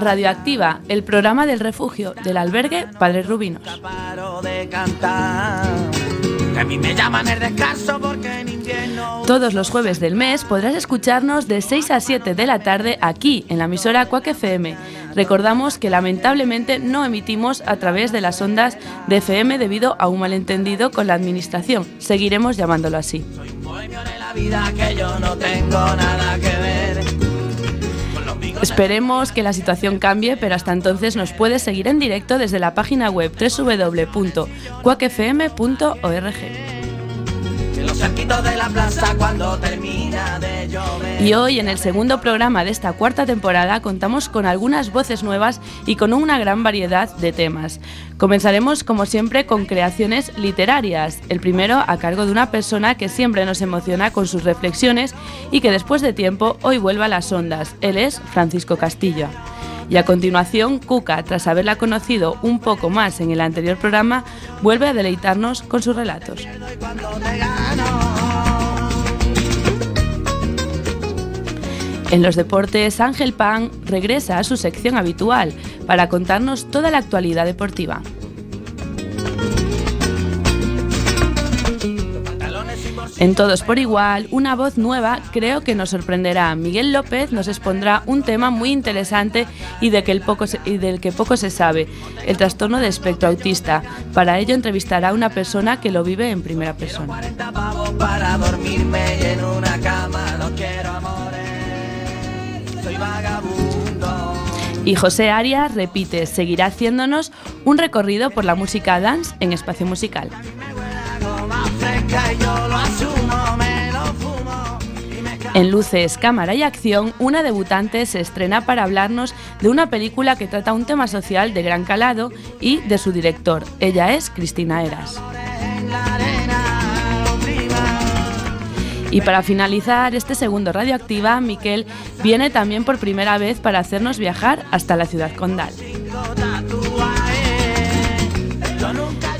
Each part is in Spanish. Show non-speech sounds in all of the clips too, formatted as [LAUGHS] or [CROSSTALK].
Radioactiva, el programa del refugio del albergue Padre Rubinos. Todos los jueves del mes podrás escucharnos de 6 a 7 de la tarde aquí en la emisora Quack FM. Recordamos que lamentablemente no emitimos a través de las ondas de FM debido a un malentendido con la administración. Seguiremos llamándolo así. soy un bohemio de la vida que yo no tengo nada que ver. Esperemos que la situación cambie, pero hasta entonces nos puedes seguir en directo desde la página web www.quackfm.org. cerquitos de la plaza cuando termina de llover. Y hoy en el segundo programa de esta cuarta temporada contamos con algunas voces nuevas y con una gran variedad de temas. Comenzaremos como siempre con creaciones literarias, el primero a cargo de una persona que siempre nos emociona con sus reflexiones y que después de tiempo hoy vuelve a las ondas. Él es Francisco Castillo. Y a continuación, Cuca, tras haberla conocido un poco más en el anterior programa, vuelve a deleitarnos con sus relatos. En los deportes, Ángel Pan regresa a su sección habitual para contarnos toda la actualidad deportiva. En Todos por Igual, una voz nueva creo que nos sorprenderá. Miguel López nos expondrá un tema muy interesante y, de que el poco del que poco se sabe, el trastorno de espectro autista. Para ello entrevistará a una persona que lo vive en primera persona. 40 pavos para dormirme y José Arias repite, seguirá haciéndonos un recorrido por la música dance en espacio musical. Yo lo En Luces, Cámara y Acción, una debutante se estrena para hablarnos de una película que trata un tema social de gran calado y de su director. Ella es Cristina Eras. Y para finalizar este segundo Radioactiva, Miquel viene también por primera vez para hacernos viajar hasta la ciudad condal.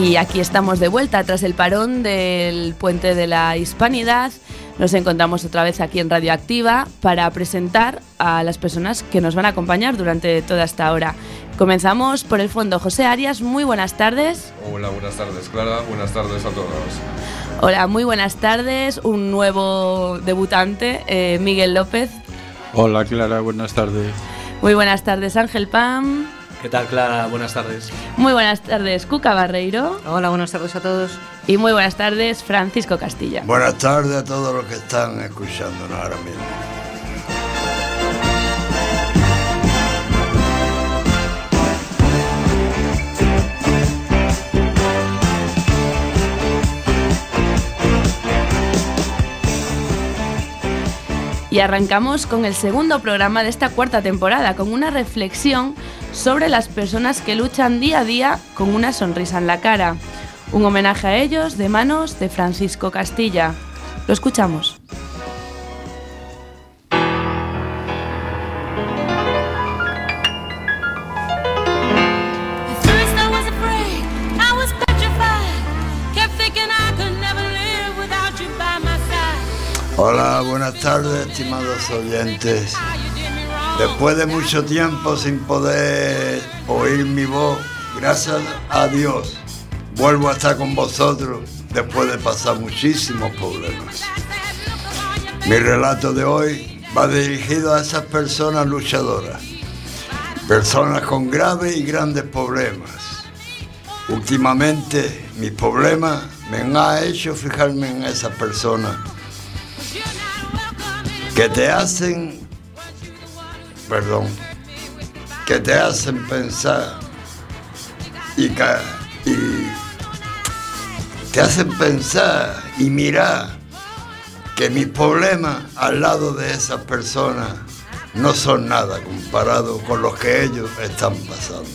Y aquí estamos de vuelta tras el parón del puente de la Hispanidad. Nos encontramos otra vez aquí en Radioactiva para presentar a las personas que nos van a acompañar durante toda esta hora. Comenzamos por el fondo. José Arias, muy buenas tardes. Hola, buenas tardes, Clara. Buenas tardes a todos. Hola, muy buenas tardes. Un nuevo debutante, eh, Miguel López. Hola Clara, buenas tardes. Muy buenas tardes, Ángel Pam. ¿Qué tal, Clara? Buenas tardes. Muy buenas tardes, Cuca Barreiro. Hola, buenas tardes a todos. Y muy buenas tardes, Francisco Castilla. Buenas tardes a todos los que están escuchándonos ahora mismo. Y arrancamos con el segundo programa de esta cuarta temporada, con una reflexión sobre las personas que luchan día a día con una sonrisa en la cara. Un homenaje a ellos de manos de Francisco Castilla. Lo escuchamos. Hola, buenas tardes, estimados oyentes. Después de mucho tiempo sin poder oír mi voz, gracias a Dios, vuelvo a estar con vosotros después de pasar muchísimos problemas. Mi relato de hoy va dirigido a esas personas luchadoras, personas con graves y grandes problemas. Últimamente mis problemas me han hecho fijarme en esas personas que te hacen, perdón, que te hacen pensar y, y te hacen pensar y mirar que mis problemas al lado de esas personas no son nada comparado con los que ellos están pasando.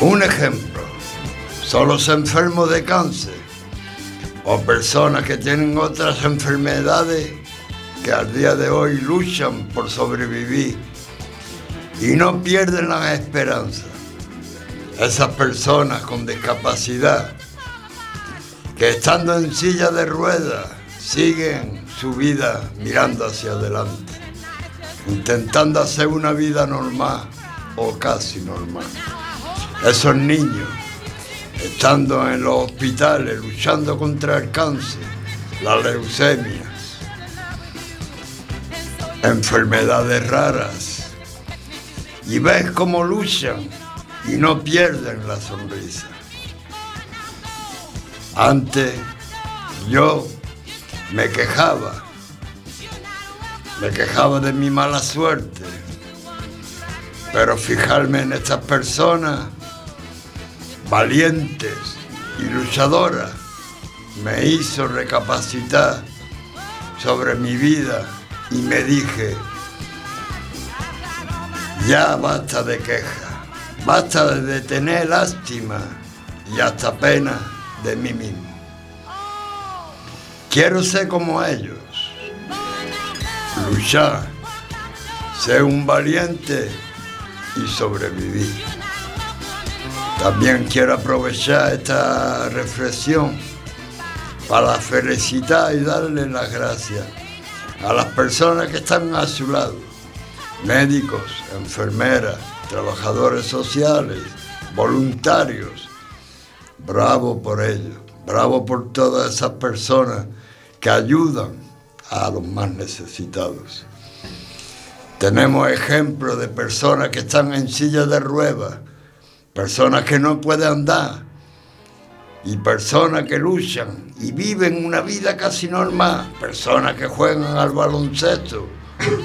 Un ejemplo, son los enfermos de cáncer o personas que tienen otras enfermedades que al día de hoy luchan por sobrevivir y no pierden la esperanza. Esas personas con discapacidad que estando en silla de ruedas siguen su vida mirando hacia adelante, intentando hacer una vida normal o casi normal. Esos niños, estando en los hospitales luchando contra el cáncer, las leucemias, enfermedades raras, y ves cómo luchan y no pierden la sonrisa. Antes yo me quejaba, me quejaba de mi mala suerte, pero fijarme en estas personas valientes y luchadoras me hizo recapacitar sobre mi vida y me dije, ya basta de queja, basta de tener lástima y hasta pena de mí mismo. Quiero ser como ellos, luchar, ser un valiente y sobrevivir. También quiero aprovechar esta reflexión para felicitar y darle las gracias a las personas que están a su lado, médicos, enfermeras, trabajadores sociales, voluntarios. Bravo por ello, bravo por todas esas personas que ayudan a los más necesitados. Tenemos ejemplos de personas que están en silla de ruedas, personas que no pueden andar y personas que luchan y viven una vida casi normal, personas que juegan al baloncesto,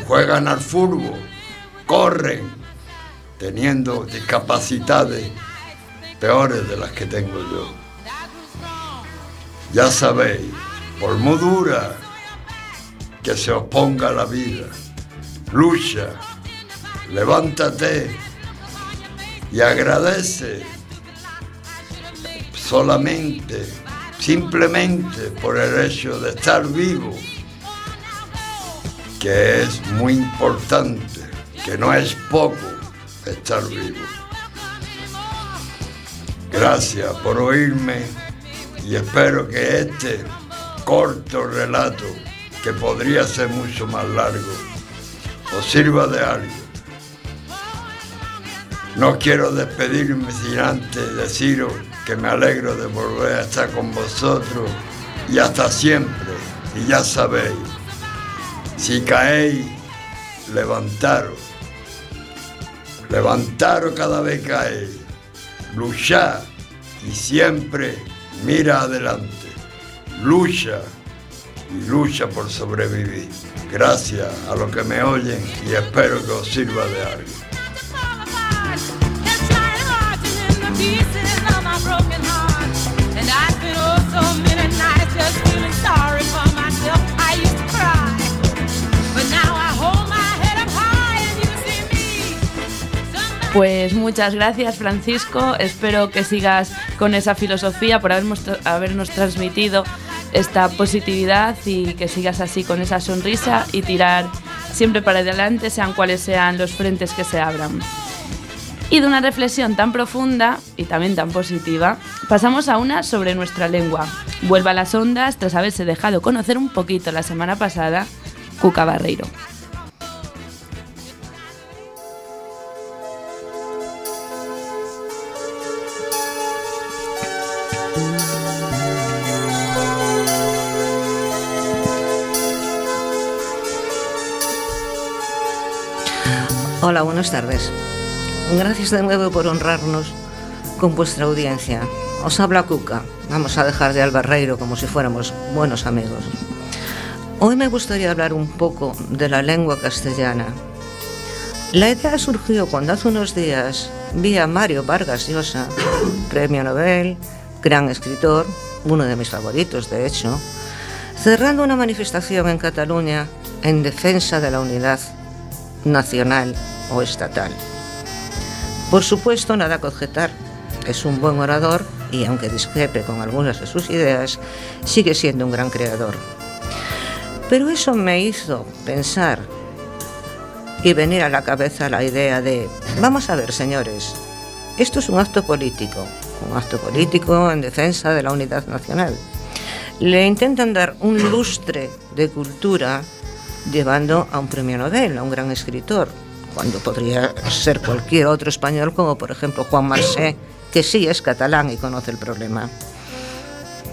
juegan al fútbol, corren, teniendo discapacidades peores de las que tengo yo. Ya sabéis, por muy dura que se os ponga la vida, lucha, levántate y agradece solamente, simplemente por el hecho de estar vivo, que es muy importante, que no es poco estar vivo. Gracias por oírme y espero que este corto relato, que podría ser mucho más largo, os sirva de algo. No quiero despedirme sin antes deciros que me alegro de volver a estar con vosotros y hasta siempre. Y ya sabéis, si caéis, levantaros. Levantaros cada vez que caéis. Luchad y siempre mira adelante. Lucha y lucha por sobrevivir. Gracias a los que me oyen y espero que os sirva de algo. Pues muchas gracias Francisco, espero que sigas con esa filosofía por habernos, habernos transmitido esta positividad y que sigas así con esa sonrisa y tirar siempre para adelante, sean cuales sean los frentes que se abran. Y de una reflexión tan profunda y también tan positiva, pasamos a una sobre nuestra lengua. Vuelva a las ondas tras haberse dejado conocer un poquito la semana pasada, Cuca Barreiro. Hola, buenas tardes. Gracias de nuevo por honrarnos con vuestra audiencia. Os habla Cuca. Vamos a dejar de Albarreiro como si fuéramos buenos amigos. Hoy me gustaría hablar un poco de la lengua castellana. La idea surgió cuando hace unos días vi a Mario Vargas Llosa, [COUGHS] premio Nobel, gran escritor, uno de mis favoritos de hecho, cerrando una manifestación en Cataluña en defensa de la unidad nacional o estatal. Por supuesto, nada que objetar. Es un buen orador y aunque discrepe con algunas de sus ideas, sigue siendo un gran creador. Pero eso me hizo pensar y venir a la cabeza la idea de, vamos a ver señores, esto es un acto político, un acto político en defensa de la unidad nacional. Le intentan dar un lustre de cultura llevando a un premio Nobel, a un gran escritor, cuando podría ser cualquier otro español, como por ejemplo Juan Marsé, que sí es catalán y conoce el problema.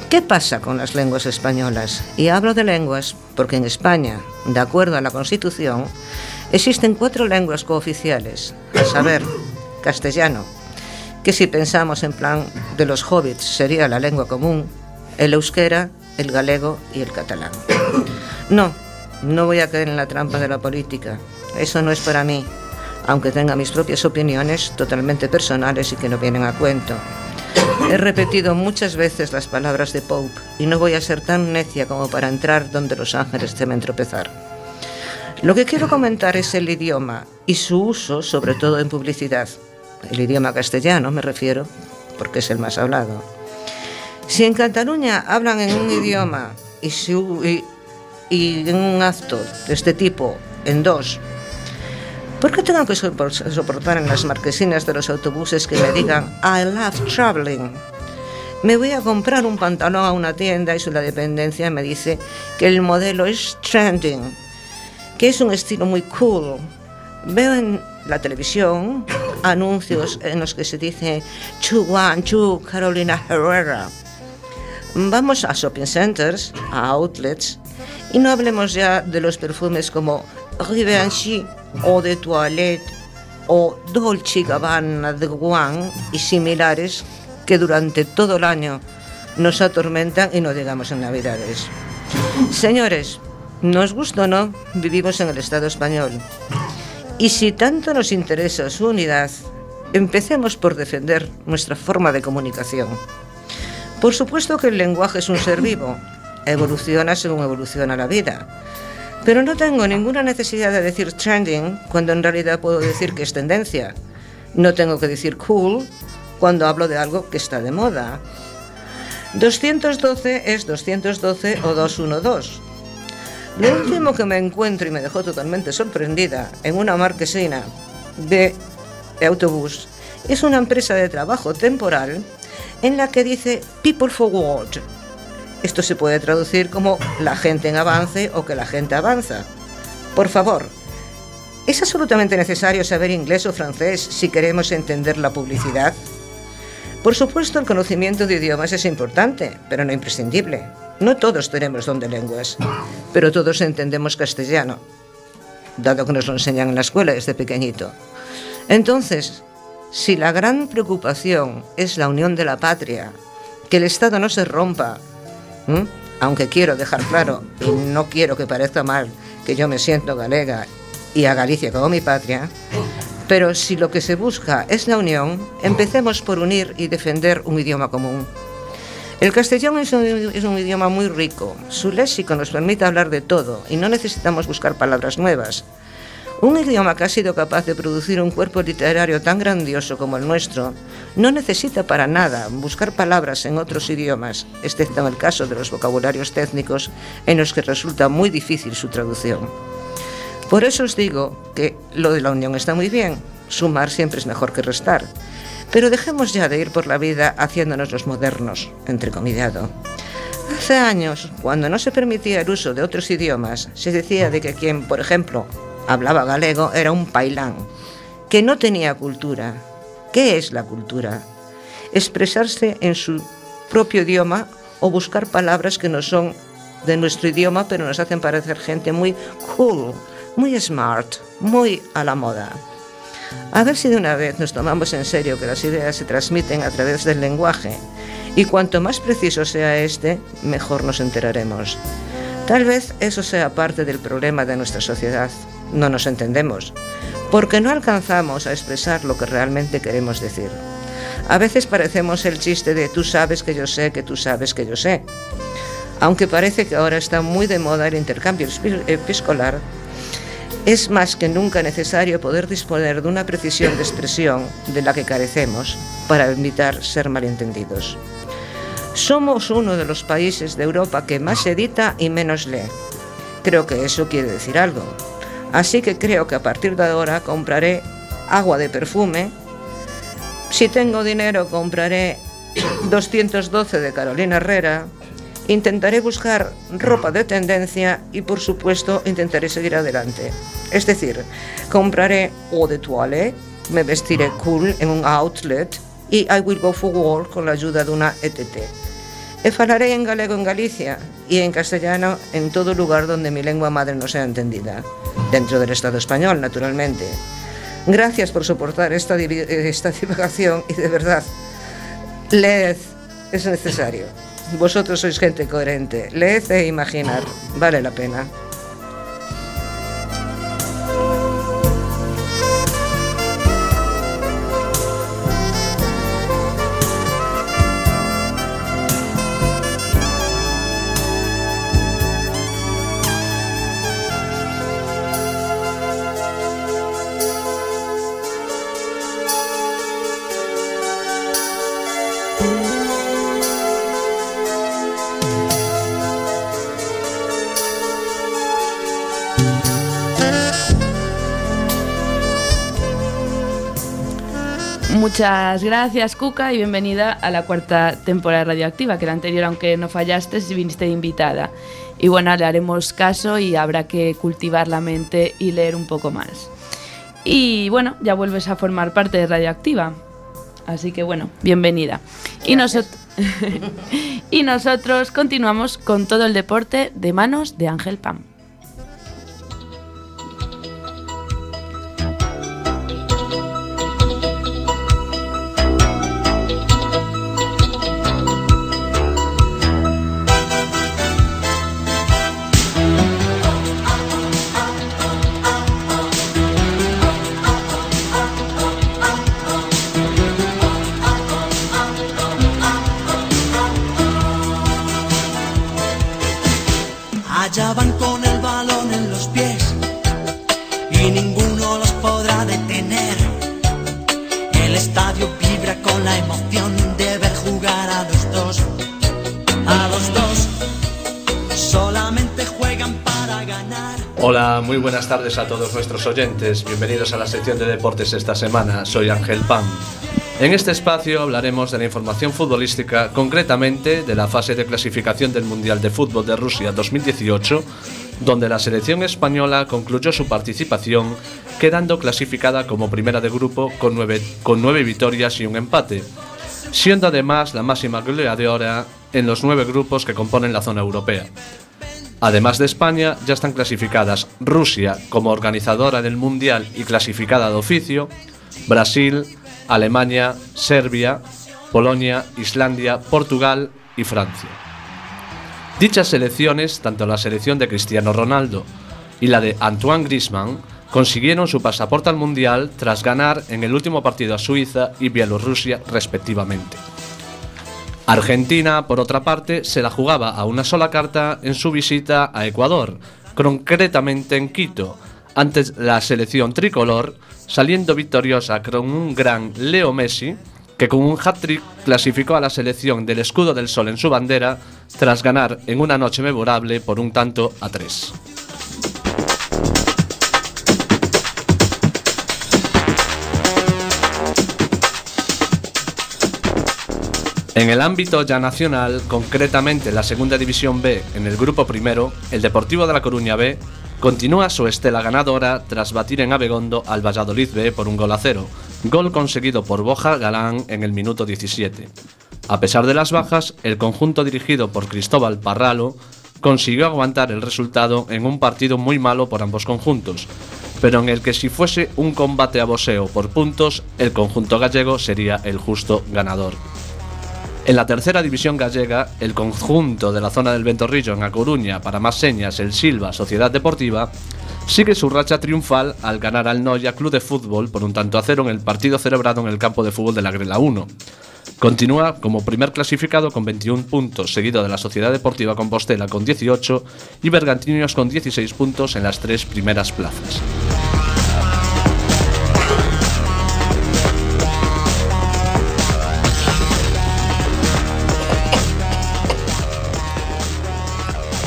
¿Qué pasa con las lenguas españolas? Y hablo de lenguas porque en España, de acuerdo a la Constitución, existen cuatro lenguas cooficiales, a saber, castellano, que si pensamos en plan de los hobbits sería la lengua común, el euskera, el galego y el catalán. No, no voy a caer en la trampa de la política. Eso no es para mí, aunque tenga mis propias opiniones totalmente personales y que no vienen a cuento. He repetido muchas veces las palabras de Pope y no voy a ser tan necia como para entrar donde los ángeles temen tropezar. Lo que quiero comentar es el idioma y su uso, sobre todo en publicidad. El idioma castellano me refiero, porque es el más hablado. Si en Cataluña hablan en un idioma y, su- y- y en un acto de este tipo en dos, ¿por qué tengo que sopor- soportar en las marquesinas de los autobuses que me digan I love traveling? Me voy a comprar un pantalón a una tienda y su la dependencia me dice que el modelo es trending, que es un estilo muy cool. Veo en la televisión anuncios en los que se dice Chu Wan Chu Carolina Herrera. Vamos a shopping centers, a outlets, y no hablemos ya de los perfumes como Givenchy o de Toilette o Dolce Gabbana de Guan y similares que durante todo el año nos atormentan y no digamos en Navidades. Señores, nos gusta o no, vivimos en el Estado español. Y si tanto nos interesa su unidad, empecemos por defender nuestra forma de comunicación. Por supuesto que el lenguaje es un ser vivo, evoluciona según evoluciona la vida. Pero no tengo ninguna necesidad de decir trending cuando en realidad puedo decir que es tendencia. No tengo que decir cool cuando hablo de algo que está de moda. 212 es 212 o 212. Lo último que me encuentro y me dejó totalmente sorprendida en una marquesina de autobús es una empresa de trabajo temporal en la que dice People Forward. Esto se puede traducir como la gente en avance o que la gente avanza. Por favor, ¿es absolutamente necesario saber inglés o francés si queremos entender la publicidad? Por supuesto, el conocimiento de idiomas es importante, pero no imprescindible. No todos tenemos don de lenguas, pero todos entendemos castellano, dado que nos lo enseñan en la escuela desde pequeñito. Entonces, si la gran preocupación es la unión de la patria, que el Estado no se rompa, ¿m? aunque quiero dejar claro, y no quiero que parezca mal, que yo me siento galega y a Galicia como mi patria, pero si lo que se busca es la unión, empecemos por unir y defender un idioma común. El castellano es un, es un idioma muy rico. Su léxico nos permite hablar de todo y no necesitamos buscar palabras nuevas. Un idioma que ha sido capaz de producir un cuerpo literario tan grandioso como el nuestro no necesita para nada buscar palabras en otros idiomas, excepto en el caso de los vocabularios técnicos en los que resulta muy difícil su traducción. Por eso os digo que lo de la unión está muy bien, sumar siempre es mejor que restar, pero dejemos ya de ir por la vida haciéndonos los modernos, entrecomillado. Hace años, cuando no se permitía el uso de otros idiomas, se decía de que quien, por ejemplo, hablaba galego era un pailán, que no tenía cultura. ¿Qué es la cultura? Expresarse en su propio idioma o buscar palabras que no son de nuestro idioma, pero nos hacen parecer gente muy cool, muy smart, muy a la moda. A ver si de una vez nos tomamos en serio que las ideas se transmiten a través del lenguaje y cuanto más preciso sea este, mejor nos enteraremos. Tal vez eso sea parte del problema de nuestra sociedad. No nos entendemos, porque no alcanzamos a expresar lo que realmente queremos decir. A veces parecemos el chiste de tú sabes que yo sé que tú sabes que yo sé. Aunque parece que ahora está muy de moda el intercambio episcolar, es más que nunca necesario poder disponer de una precisión de expresión de la que carecemos para evitar ser malentendidos. Somos uno de los países de Europa que más edita y menos lee. Creo que eso quiere decir algo. Así que creo que a partir de ahora compraré agua de perfume. Si tengo dinero compraré 212 de Carolina Herrera. Intentaré buscar ropa de tendencia y por supuesto intentaré seguir adelante. Es decir, compraré eau de toilette, me vestiré cool en un outlet y I will go for war con la ayuda de una ETT. E falaré en galego en Galicia y en castellano en todo lugar donde mi lengua madre no sea entendida, dentro del Estado español, naturalmente. Gracias por soportar esta, esta divagación y de verdad, leed, es necesario. Vosotros sois gente coherente, leed e imaginar, vale la pena. Muchas gracias, Cuca, y bienvenida a la cuarta temporada de Radioactiva, que la anterior, aunque no fallaste, viniste invitada. Y bueno, le haremos caso y habrá que cultivar la mente y leer un poco más. Y bueno, ya vuelves a formar parte de Radioactiva. Así que bueno, bienvenida. Y, nosot- [LAUGHS] y nosotros continuamos con todo el deporte de manos de Ángel Pam. Tardes a todos nuestros oyentes. Bienvenidos a la sección de deportes esta semana. Soy Ángel Pam. En este espacio hablaremos de la información futbolística, concretamente de la fase de clasificación del Mundial de Fútbol de Rusia 2018, donde la selección española concluyó su participación, quedando clasificada como primera de grupo con nueve, con nueve victorias y un empate, siendo además la máxima goleadora en los nueve grupos que componen la zona europea. Además de España, ya están clasificadas Rusia como organizadora del Mundial y clasificada de oficio, Brasil, Alemania, Serbia, Polonia, Islandia, Portugal y Francia. Dichas selecciones, tanto la selección de Cristiano Ronaldo y la de Antoine Griezmann, consiguieron su pasaporte al Mundial tras ganar en el último partido a Suiza y Bielorrusia respectivamente. Argentina, por otra parte, se la jugaba a una sola carta en su visita a Ecuador, concretamente en Quito, ante la selección tricolor, saliendo victoriosa con un gran Leo Messi, que con un hat-trick clasificó a la selección del escudo del sol en su bandera, tras ganar en una noche memorable por un tanto a tres. En el ámbito ya nacional, concretamente en la Segunda División B, en el grupo primero, el Deportivo de La Coruña B continúa su estela ganadora tras batir en Abegondo al Valladolid B por un gol a cero, gol conseguido por Boja Galán en el minuto 17. A pesar de las bajas, el conjunto dirigido por Cristóbal Parralo consiguió aguantar el resultado en un partido muy malo por ambos conjuntos, pero en el que si fuese un combate a boxeo por puntos, el conjunto gallego sería el justo ganador. En la tercera división gallega, el conjunto de la zona del Ventorrillo en A Coruña, para más señas, el Silva Sociedad Deportiva, sigue su racha triunfal al ganar al Noya Club de Fútbol por un tanto a cero en el partido celebrado en el campo de fútbol de la Grela 1. Continúa como primer clasificado con 21 puntos, seguido de la Sociedad Deportiva Compostela con 18 y Bergantiños con 16 puntos en las tres primeras plazas.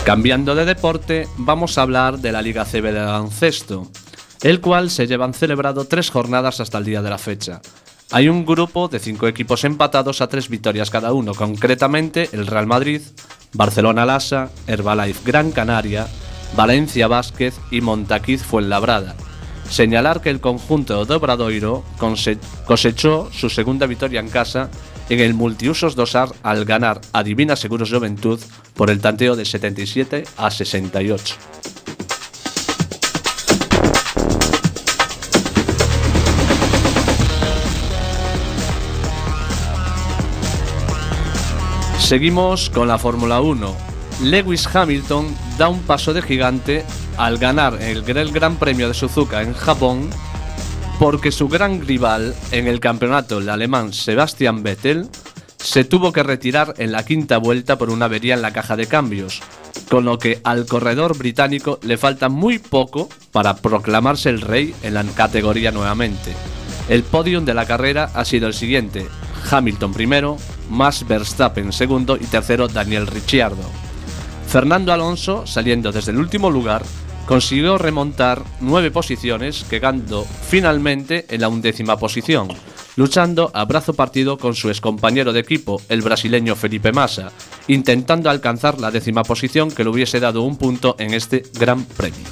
Cambiando de deporte, vamos a hablar de la Liga CB de baloncesto, el cual se llevan celebrado tres jornadas hasta el día de la fecha. Hay un grupo de cinco equipos empatados a tres victorias cada uno, concretamente el Real Madrid, Barcelona Lasa, Herbalife Gran Canaria, Valencia Vázquez y Montaquiz Fuenlabrada. Señalar que el conjunto de Obradoiro cosechó su segunda victoria en casa en el multiusos dosar al ganar a Divina Seguros Juventud por el tanteo de 77 a 68. Seguimos con la Fórmula 1. Lewis Hamilton da un paso de gigante al ganar el Gran Gran Premio de Suzuka en Japón porque su gran rival en el campeonato, el alemán Sebastian Vettel, se tuvo que retirar en la quinta vuelta por una avería en la caja de cambios, con lo que al corredor británico le falta muy poco para proclamarse el rey en la categoría nuevamente. El podium de la carrera ha sido el siguiente: Hamilton primero, Max Verstappen segundo y tercero Daniel Ricciardo. Fernando Alonso, saliendo desde el último lugar, consiguió remontar nueve posiciones, quedando finalmente en la undécima posición, luchando a brazo partido con su excompañero de equipo, el brasileño Felipe Massa, intentando alcanzar la décima posición que le hubiese dado un punto en este gran premio.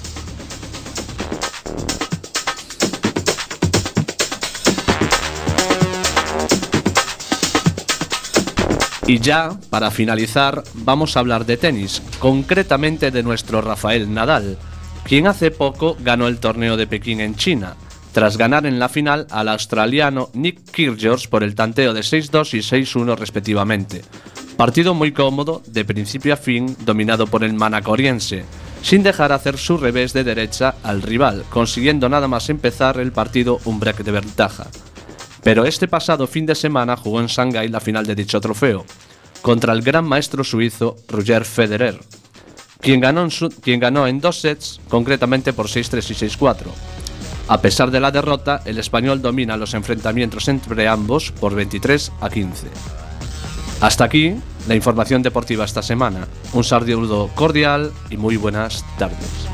Y ya, para finalizar, vamos a hablar de tenis, concretamente de nuestro Rafael Nadal, quien hace poco ganó el torneo de Pekín en China, tras ganar en la final al australiano Nick Kyrgios por el tanteo de 6-2 y 6-1 respectivamente. Partido muy cómodo, de principio a fin, dominado por el manacoriense, sin dejar hacer su revés de derecha al rival, consiguiendo nada más empezar el partido un break de ventaja. Pero este pasado fin de semana jugó en Shanghái la final de dicho trofeo, contra el gran maestro suizo Roger Federer, quien ganó en, ganó en dos sets, concretamente por 6-3 y 6-4. A pesar de la derrota, el español domina los enfrentamientos entre ambos por 23 a 15. Hasta aquí la información deportiva esta semana. Un saludo cordial y muy buenas tardes.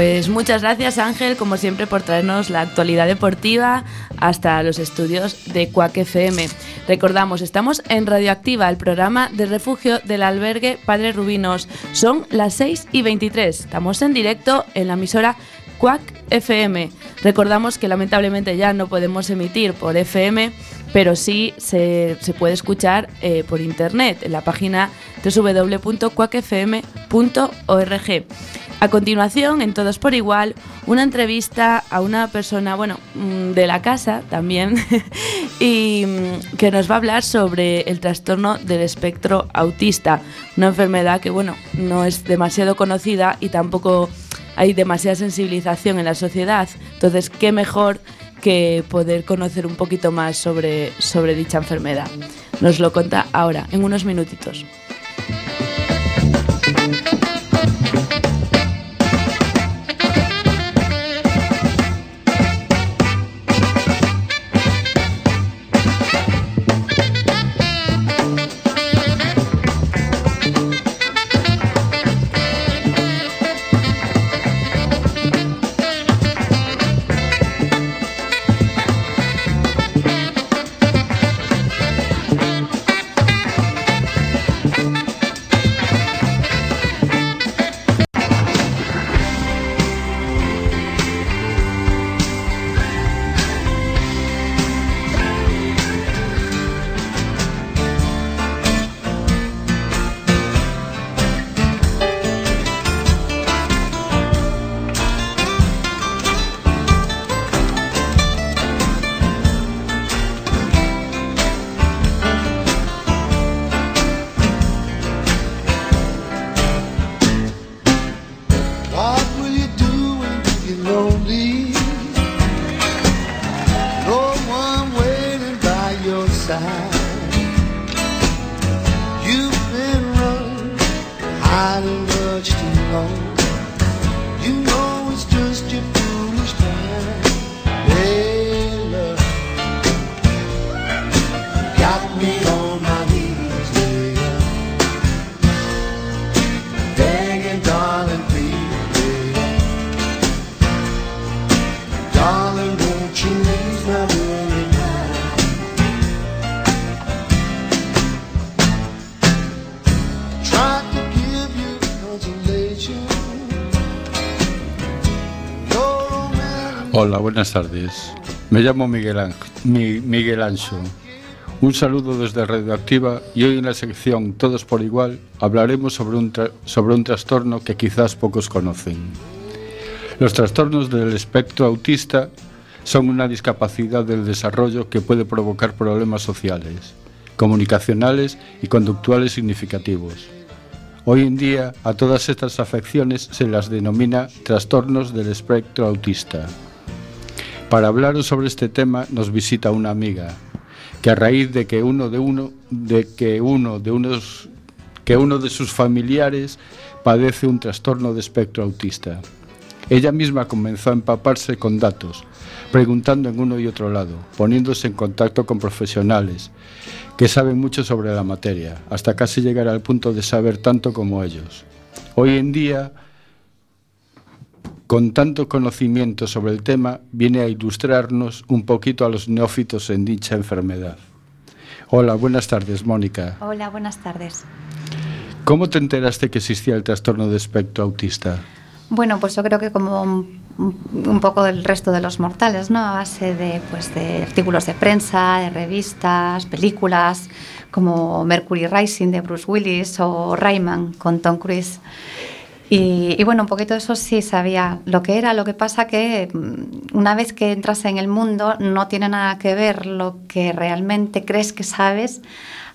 Pues muchas gracias Ángel, como siempre, por traernos la actualidad deportiva hasta los estudios de Cuac FM. Recordamos, estamos en Radioactiva, el programa de refugio del albergue Padre Rubinos. Son las 6 y 23. Estamos en directo en la emisora Cuac FM. Recordamos que lamentablemente ya no podemos emitir por FM, pero sí se, se puede escuchar eh, por internet en la página www.cuacfm.org. A continuación, en Todos por Igual, una entrevista a una persona, bueno, mm, de la casa también, [LAUGHS] y mm, que nos va a hablar sobre el trastorno del espectro autista, una enfermedad que, bueno, no es demasiado conocida y tampoco hay demasiada sensibilización en la sociedad. Entonces, qué mejor que poder conocer un poquito más sobre, sobre dicha enfermedad. Nos lo cuenta ahora, en unos minutitos. Buenas tardes. Me llamo Miguel, Mi- Miguel Ancho. Un saludo desde Radioactiva y hoy en la sección Todos por Igual hablaremos sobre un, sobre un trastorno que quizás pocos conocen. Los trastornos del espectro autista son una discapacidad del desarrollo que puede provocar problemas sociales, comunicacionales y conductuales significativos. Hoy en día a todas estas afecciones se las denomina trastornos del espectro autista. Para hablaros sobre este tema nos visita una amiga que a raíz de que uno de uno de que uno de unos que uno de sus familiares padece un trastorno de espectro autista. Ella misma comenzó a empaparse con datos, preguntando en uno y otro lado, poniéndose en contacto con profesionales que saben mucho sobre la materia, hasta casi llegar al punto de saber tanto como ellos. Hoy en día, con tanto conocimiento sobre el tema, viene a ilustrarnos un poquito a los neófitos en dicha enfermedad. Hola, buenas tardes, Mónica. Hola, buenas tardes. ¿Cómo te enteraste que existía el trastorno de espectro autista? Bueno, pues yo creo que como un, un poco del resto de los mortales, ¿no? A base de, pues, de artículos de prensa, de revistas, películas, como Mercury Rising de Bruce Willis o Rayman con Tom Cruise. Y, bueno, un poquito eso sí sabía lo que era. Lo que pasa que mm, una vez que entras en el mundo no tiene nada que ver lo que realmente crees que sabes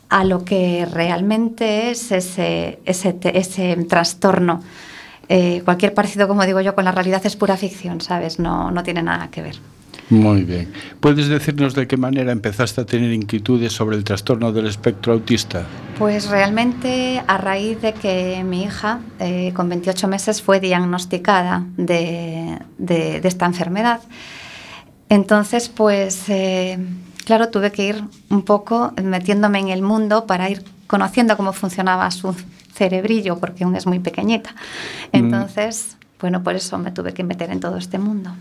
a lo que realmente es ese, ese, ese trastorno. Eh, cualquier parecido, como digo yo, con la realidad es pura ficción, ¿sabes? No, no tiene nada que ver. Muy bien. ¿Puedes decirnos de qué manera empezaste a tener inquietudes sobre el trastorno del espectro autista? Pues realmente a raíz de que mi hija eh, con 28 meses fue diagnosticada de, de- de esta enfermedad, entonces pues eh, claro, tuve que ir un poco metiéndome en el mundo para ir conociendo cómo funcionaba su cerebrillo, porque aún es muy pequeñita. Entonces, bueno, por eso me tuve que meter en todo este mundo.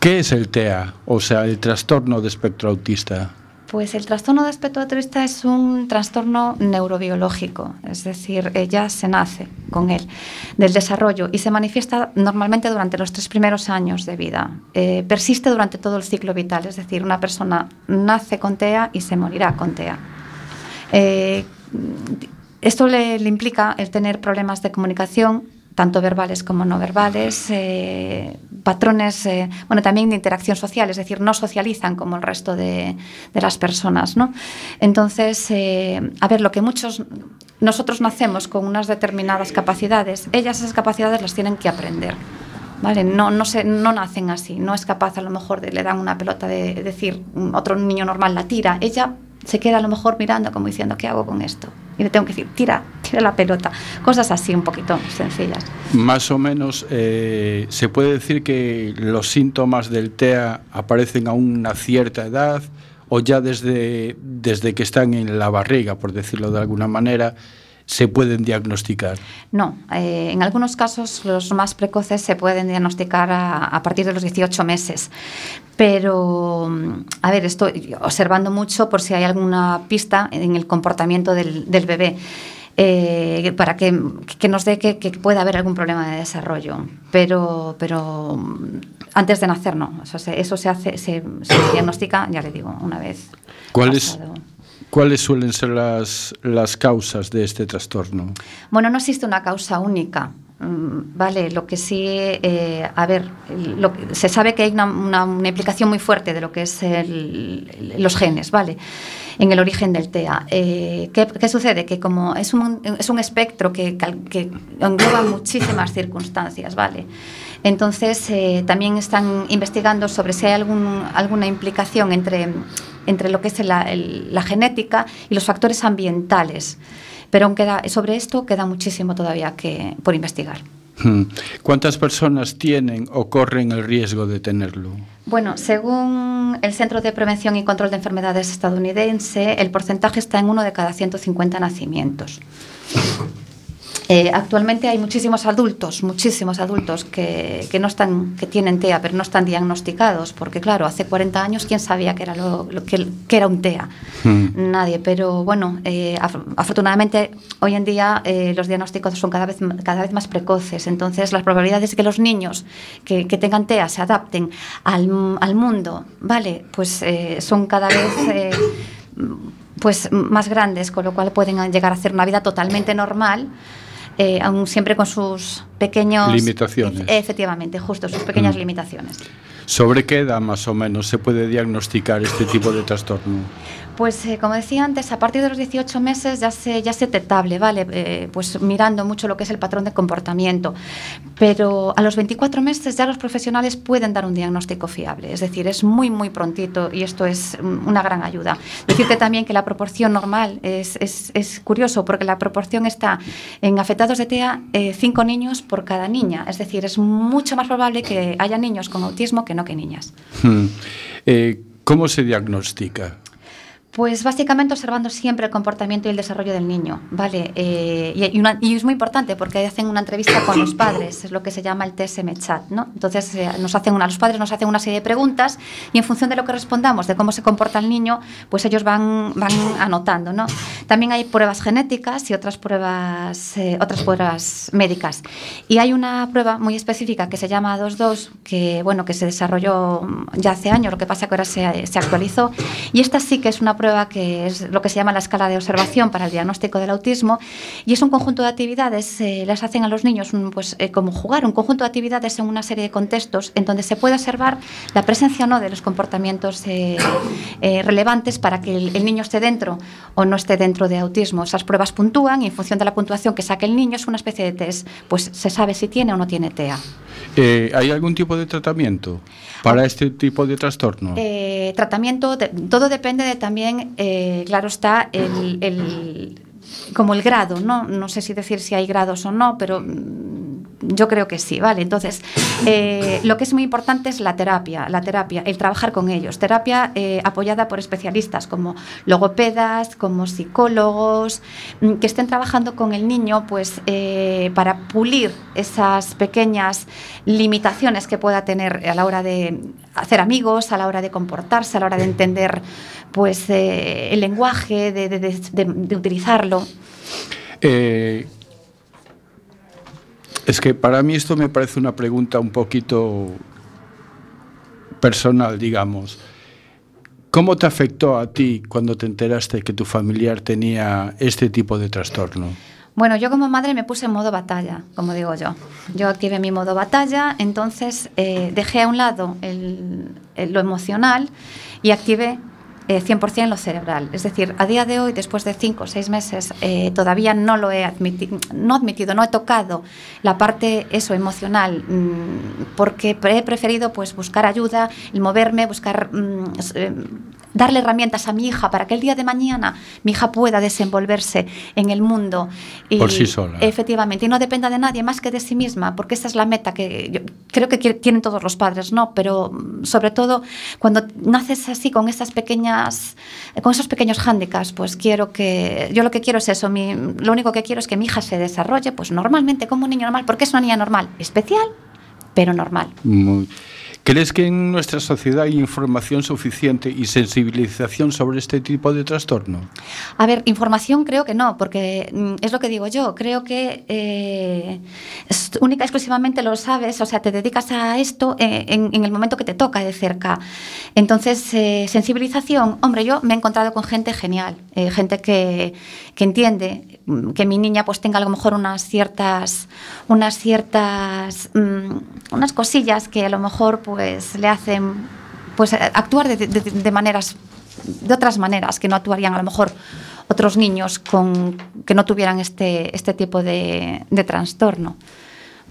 ¿Qué es el TEA, o sea, el trastorno de espectro autista? Pues el trastorno de espectro autista es un trastorno neurobiológico, es decir, ella se nace con él, del desarrollo, y se manifiesta normalmente durante los tres primeros años de vida. Eh, persiste durante todo el ciclo vital, es decir, una persona nace con TEA y se morirá con TEA. Eh, esto le implica el tener problemas de comunicación, tanto verbales como no verbales, eh, patrones, eh, bueno, también de interacción social, es decir, no socializan como el resto de, de las personas, ¿no? Entonces, eh, a ver, lo que muchos, nosotros nacemos con unas determinadas capacidades, ellas esas capacidades las tienen que aprender. ¿Vale? No, no, se, no nacen así, no es capaz a lo mejor de le dan una pelota de, de decir otro niño normal la tira, ella se queda a lo mejor mirando como diciendo ¿qué hago con esto? Y le tengo que decir tira, tira la pelota, cosas así un poquito sencillas. Más o menos, eh, ¿se puede decir que los síntomas del TEA aparecen a una cierta edad o ya desde, desde que están en la barriga, por decirlo de alguna manera, se pueden diagnosticar? No, eh, en algunos casos los más precoces se pueden diagnosticar a, a partir de los 18 meses. Pero, mm, a ver, estoy observando mucho por si hay alguna pista en el comportamiento del, del bebé. eh, para que, que nos dé que, que pueda haber algún problema de desarrollo. Pero, pero mm, antes de nacer no. Eso se, eso se hace, se, se diagnostica, ya le digo, una vez. ¿Cuáles, pasado. ¿Cuáles suelen ser las, las causas de este trastorno? Bueno, no existe una causa única. Mm, Vale, lo que sí, eh, a ver, se sabe que hay una, una- implicación muy fuerte de lo que es los genes, ¿vale? En el origen del TEA. Eh, ¿qué, qué sucede? Que como es un, es un espectro que, que engloba muchísimas circunstancias, ¿vale? Entonces, eh, también están investigando sobre si hay algún, alguna implicación entre, entre lo que es la, el- la genética y los factores ambientales. Pero sobre esto queda muchísimo todavía que, por investigar. Hmm. ¿Cuántas personas tienen o corren el riesgo de tenerlo? Bueno, según el Centro de Prevención y Control de Enfermedades estadounidense, el porcentaje está en uno de cada 150 nacimientos. Eh, actualmente hay muchísimos adultos, muchísimos adultos que, que no están, que tienen TEA, pero no están diagnosticados, porque claro, hace 40 años quién sabía que era lo, lo que, que era un TEA, Hmm. nadie. Pero bueno, eh, af- afortunadamente hoy en día eh, los diagnósticos son cada vez cada vez más precoces, entonces las probabilidades de que los niños que, que tengan TEA se adapten al, al mundo, vale, pues eh, son cada vez eh, pues más grandes, con lo cual pueden llegar a hacer una vida totalmente normal, eh, aún siempre con sus pequeños... Limitaciones. Ef- efectivamente, justo, sus pequeñas Mm. limitaciones. ¿Sobre qué edad más o menos se puede diagnosticar este tipo de trastorno? Pues eh, como decía antes, a partir de los 18 meses ya se, ya se ¿vale? Eh, pues mirando mucho lo que es el patrón de comportamiento. Pero a los 24 meses ya los profesionales pueden dar un diagnóstico fiable. Es decir, es muy, muy prontito y esto es mm, una gran ayuda. Decirte también que la proporción normal es, es, es curioso porque la proporción está en afectados de TEA 5 niños por cada niña. Es decir, es mucho más probable que haya niños con autismo que no que niñas. Hmm. Eh, ¿Cómo se diagnostica? Pues básicamente observando siempre el comportamiento y el desarrollo del niño, ¿vale? Eh, y, es muy importante porque hacen una entrevista con los padres, es lo que se llama el TSM chat, ¿no? Entonces eh, nos hacen una, los padres nos hacen una serie de preguntas y en función de lo que respondamos, de cómo se comporta el niño, pues ellos van, van anotando, ¿no? También hay pruebas genéticas y otras pruebas, eh, otras pruebas médicas. Y hay una prueba muy específica que se llama 2.2, que, bueno, que se desarrolló ya hace años, lo que pasa que ahora se, se actualizó. Y esta sí que es una prueba que es lo que se llama la escala de observación para el diagnóstico del autismo. Y es un conjunto de actividades, eh, les hacen a los niños pues, eh, como jugar, un conjunto de actividades en una serie de contextos en donde se puede observar la presencia o no de los comportamientos eh, eh, relevantes para que el, el niño esté dentro o no esté dentro de autismo. Esas pruebas puntúan y en función de la puntuación que saque el niño es una especie de test, pues se sabe si tiene o no tiene TEA. Eh, ¿Hay algún tipo de tratamiento para este tipo de trastorno? Eh, tratamiento, de- todo depende de también, eh, claro está, el, el- como el grado, ¿no? No sé si decir si hay grados o no, pero mm, yo creo que sí, ¿vale? Entonces, eh, lo que es muy importante es la terapia, la terapia, el trabajar con ellos. Terapia eh, apoyada por especialistas como logopedas, como psicólogos, mm, que estén trabajando con el niño, pues, eh, para pulir esas pequeñas limitaciones que pueda tener a la hora de hacer amigos, a la hora de comportarse, a la hora de entender, pues, eh, el lenguaje, de, utilizarlo. Eh, es que para mí esto me parece una pregunta un poquito personal, digamos. ¿Cómo te afectó a ti cuando te enteraste que tu familiar tenía este tipo de trastorno? Bueno, yo como madre me puse en modo batalla, como digo yo. Yo activé mi modo batalla, entonces eh, dejé a un lado el- lo emocional y activé eh, 100% lo cerebral. Es decir, a día de hoy, después de cinco o seis meses, eh, todavía no lo he admitido, no admitido, no he tocado la parte eso emocional, mm, porque he preferido pues buscar ayuda, moverme, buscar mm, eh, darle herramientas a mi hija para que el día de mañana mi hija pueda desenvolverse en el mundo y, Por sí sola. Efectivamente, y no dependa de nadie más que de sí misma, porque esa es la meta que yo creo que tienen todos los padres, ¿no? Pero mm, sobre todo cuando naces así con esas pequeñas, con esos pequeños hándicaps, pues quiero que, yo lo que quiero es eso, mi- lo único que quiero es que mi hija se desarrolle, pues normalmente como un niño normal, porque es una niña normal, especial, pero normal. Muy- ¿Crees que en nuestra sociedad hay información suficiente y sensibilización sobre este tipo de trastorno? A ver, información creo que no, porque mm, es lo que digo yo. Creo que eh, única exclusivamente lo sabes, o sea, te dedicas a esto eh, en, en el momento que te toca de cerca. Entonces, eh, sensibilización, hombre, yo me he encontrado con gente genial, eh, gente que, que entiende que mi niña pues tenga a lo mejor unas ciertas, unas ciertas, mm, unas cosillas que a lo mejor pues le hacen pues actuar de, de- de maneras de otras maneras que no actuarían a lo mejor otros niños con, que no tuvieran este, este tipo de, de trastorno.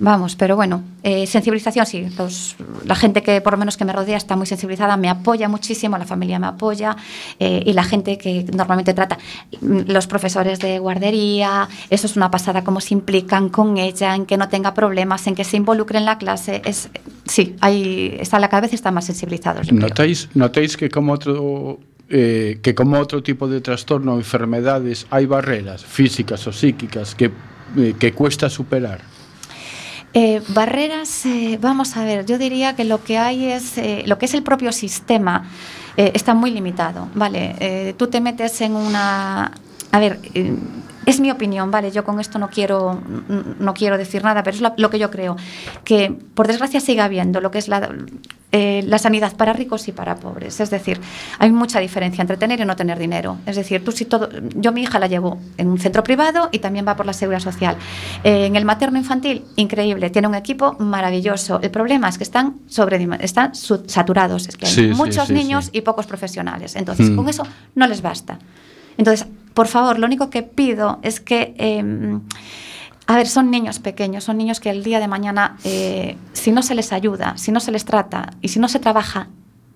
Vamos, pero bueno, eh, sensibilización sí. Los- la gente que por lo menos que me rodea está muy sensibilizada, me apoya muchísimo, la familia me apoya eh, y la gente que normalmente trata, mm, los profesores de guardería, eso es una pasada, cómo se implican con ella, en que no tenga problemas, en que se involucre en la clase. Es, sí, ahí está, cada vez están más sensibilizados. Notáis, notáis que como otro eh, que como otro tipo de trastorno o enfermedades hay barreras físicas o psíquicas que, eh, que cuesta superar. Eh, barreras, eh, vamos a ver, yo diría que lo que hay es, eh, lo que es el propio sistema eh, está muy limitado, ¿vale? Eh, tú te metes en una... A ver, es mi opinión, ¿vale? Yo con esto no quiero, no quiero decir nada, pero es lo, lo que yo creo, que por desgracia sigue habiendo lo que es la, eh, la sanidad para ricos y para pobres. Es decir, hay mucha diferencia entre tener y no tener dinero. Es decir, tú si todo, yo mi hija la llevo en un centro privado y también va por la seguridad social. Eh, en el materno infantil, increíble, tiene un equipo maravilloso. El problema es que están sobre están saturados, es que hay Sí, muchos sí, niños y pocos profesionales. Entonces, Mm. con eso no les basta. Entonces, por favor, lo único que pido es que eh, a ver, son niños pequeños, son niños que el día de mañana, eh, si no se les ayuda, si no se les trata y si no se trabaja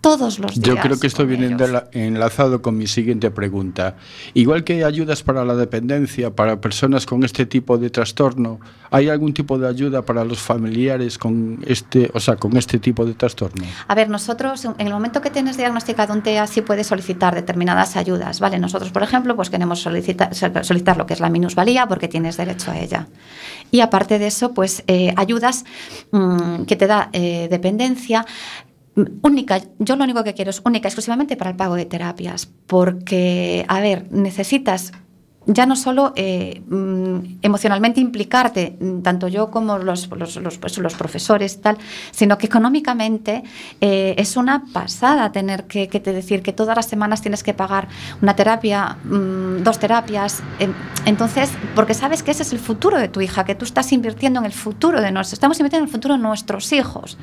todos los días. Yo creo que esto viene ellos. enlazado con mi siguiente pregunta. Igual que hay ayudas para la dependencia, para personas con este tipo de trastorno, ¿hay algún tipo de ayuda para los familiares con este, o sea, con este tipo de trastorno? A ver, nosotros, en el momento que tienes diagnosticado un TEA, sí puedes solicitar determinadas ayudas, ¿vale? Nosotros, por ejemplo, pues queremos solicitar, solicitar lo que es la minusvalía porque tienes derecho a ella. Y aparte de eso, pues eh, ayudas mm, que te da eh, dependencia única, yo lo único que quiero es única, exclusivamente para el pago de terapias, porque, a ver, necesitas ya no solo eh, mm, emocionalmente implicarte, mm, tanto yo como los, los, los, pues, los profesores tal, sino que económicamente eh, es una pasada tener que, que te decir que todas las semanas tienes que pagar una terapia, mm, dos terapias. eh, entonces, porque sabes que ese es el futuro de tu hija, que tú estás invirtiendo en el futuro de nosotros, estamos invirtiendo en el futuro de nuestros hijos.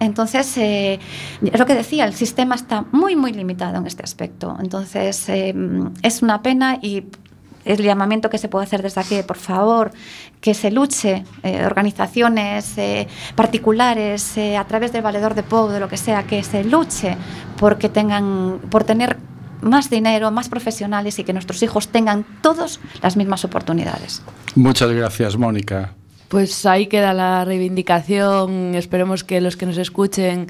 Entonces, eh, es lo que decía, el sistema está muy, muy limitado en este aspecto. Entonces, es una pena y el llamamiento que se puede hacer desde aquí, por favor, que se luche, eh, organizaciones eh, particulares, eh, a través del valedor de Pou, de lo que sea, que se luche porque tengan, por tener más dinero, más profesionales y que nuestros hijos tengan todos las mismas oportunidades. Muchas gracias, Mónica. Pues ahí queda la reivindicación. Esperemos que los que nos escuchen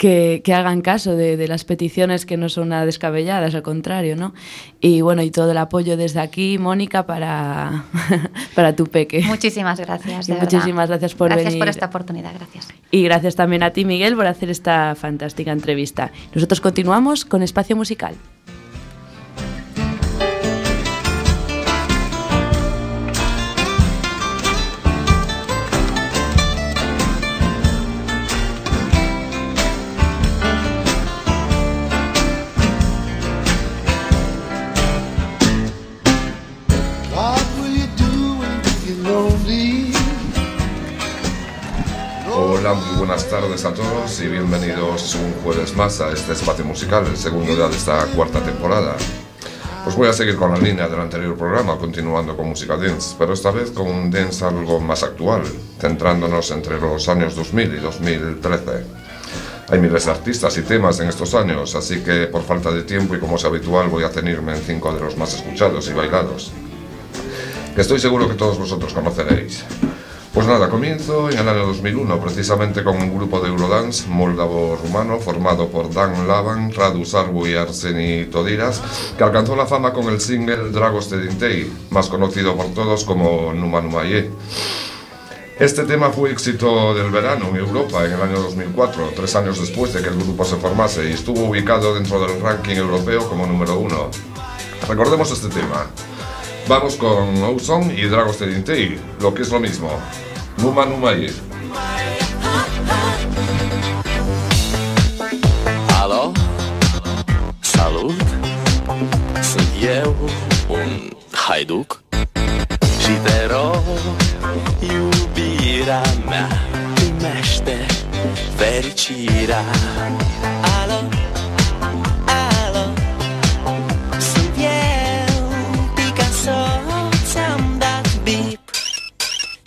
que, que hagan caso de, de las peticiones que no son nada descabelladas, al contrario, ¿no? Y bueno, y todo el apoyo desde aquí, Mónica, para, [LAUGHS] para tu peque. Muchísimas gracias. De muchísimas gracias por gracias venir. por esta oportunidad, gracias. Y gracias también a ti, Miguel, por hacer esta fantástica entrevista. Nosotros continuamos con Espacio Musical. Muy buenas tardes a todos y bienvenidos un jueves más a este espacio musical, el segundo ya de esta cuarta temporada. Pues voy a seguir con la línea del anterior programa, continuando con música dance, pero esta vez con un dance algo más actual, centrándonos entre los años 2000 y 2013. Hay miles de artistas y temas en estos años, así que por falta de tiempo y como es habitual voy a ceñirme en cinco de los más escuchados y bailados, que estoy seguro que todos vosotros conoceréis. Pues nada, comienzo en el año 2001, precisamente con un grupo de Eurodance moldavo-rumano formado por Dan Lavan, Radu Sarbu y Arseni Todiras, que alcanzó la fama con el single Dragos de Dintei, más conocido por todos como Numa Numaye. Este tema fue éxito del verano en Europa en el año 2004, tres años después de que el grupo se formase y estuvo ubicado dentro del ranking europeo como número uno. Recordemos este tema. Vamos con Ozone y Dragos de Dintei, lo que es lo mismo. Numa Numaye. Alo? Salut! Sunt un haiduc Și te rog, iubirea mea Primește fericirea? Alo?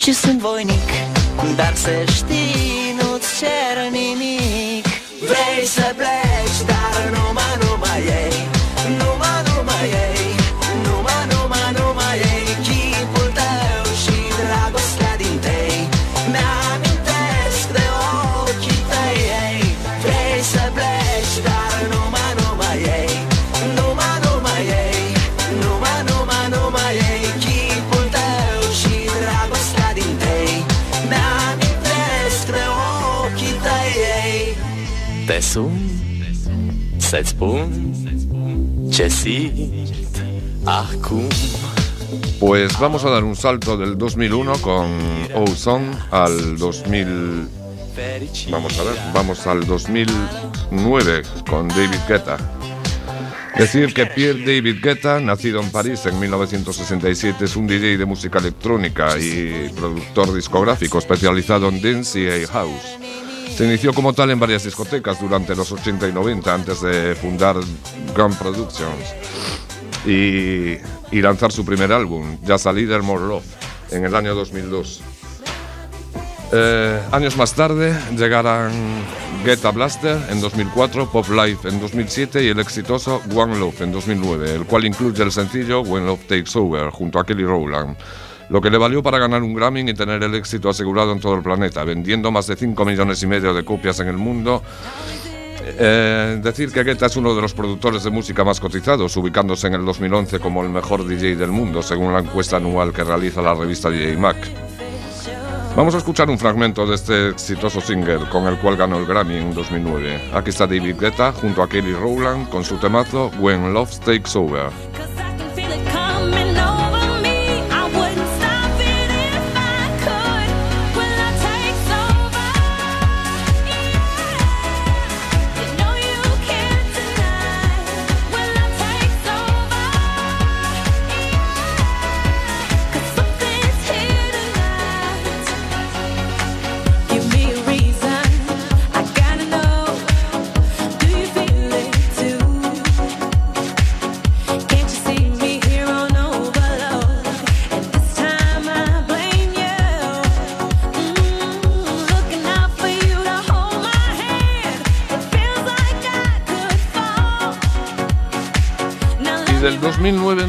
Picasso Ți-am dat bip Și sunt voinic Dar să știi, nu-ți cer nimic să-ți spun ce simt Pues vamos a dar un salto del 2001 con Ozone al 2000. Vamos a ver, vamos al 2009 con David Guetta. Decir que Pierre David Guetta, nacido en París en 1967, es un DJ de música electrónica y productor discográfico especializado en dance y house. Se inició como tal en varias discotecas durante los 80 y 90 antes de fundar Gun Productions y, lanzar su primer álbum, Just a Leader More Love, en el año 2002. Eh, años más tarde llegarán Get a Blaster en 2004, Pop Life en 2007 y el exitoso One Love en 2009, el cual incluye el sencillo When Love Takes Over junto a Kelly Rowland, lo que le valió para ganar un Grammy y tener el éxito asegurado en todo el planeta, vendiendo más de 5 millones y medio de copias en el mundo eh, decir que Guetta es uno de los productores de música más cotizados, ubicándose en el 2011 como el mejor DJ del mundo, según la encuesta anual que realiza la revista DJ Mag. Vamos a escuchar un fragmento de este exitoso single con el cual ganó el Grammy en 2009. Aquí está David Guetta junto a Kelly Rowland con su temazo When Love Takes Over.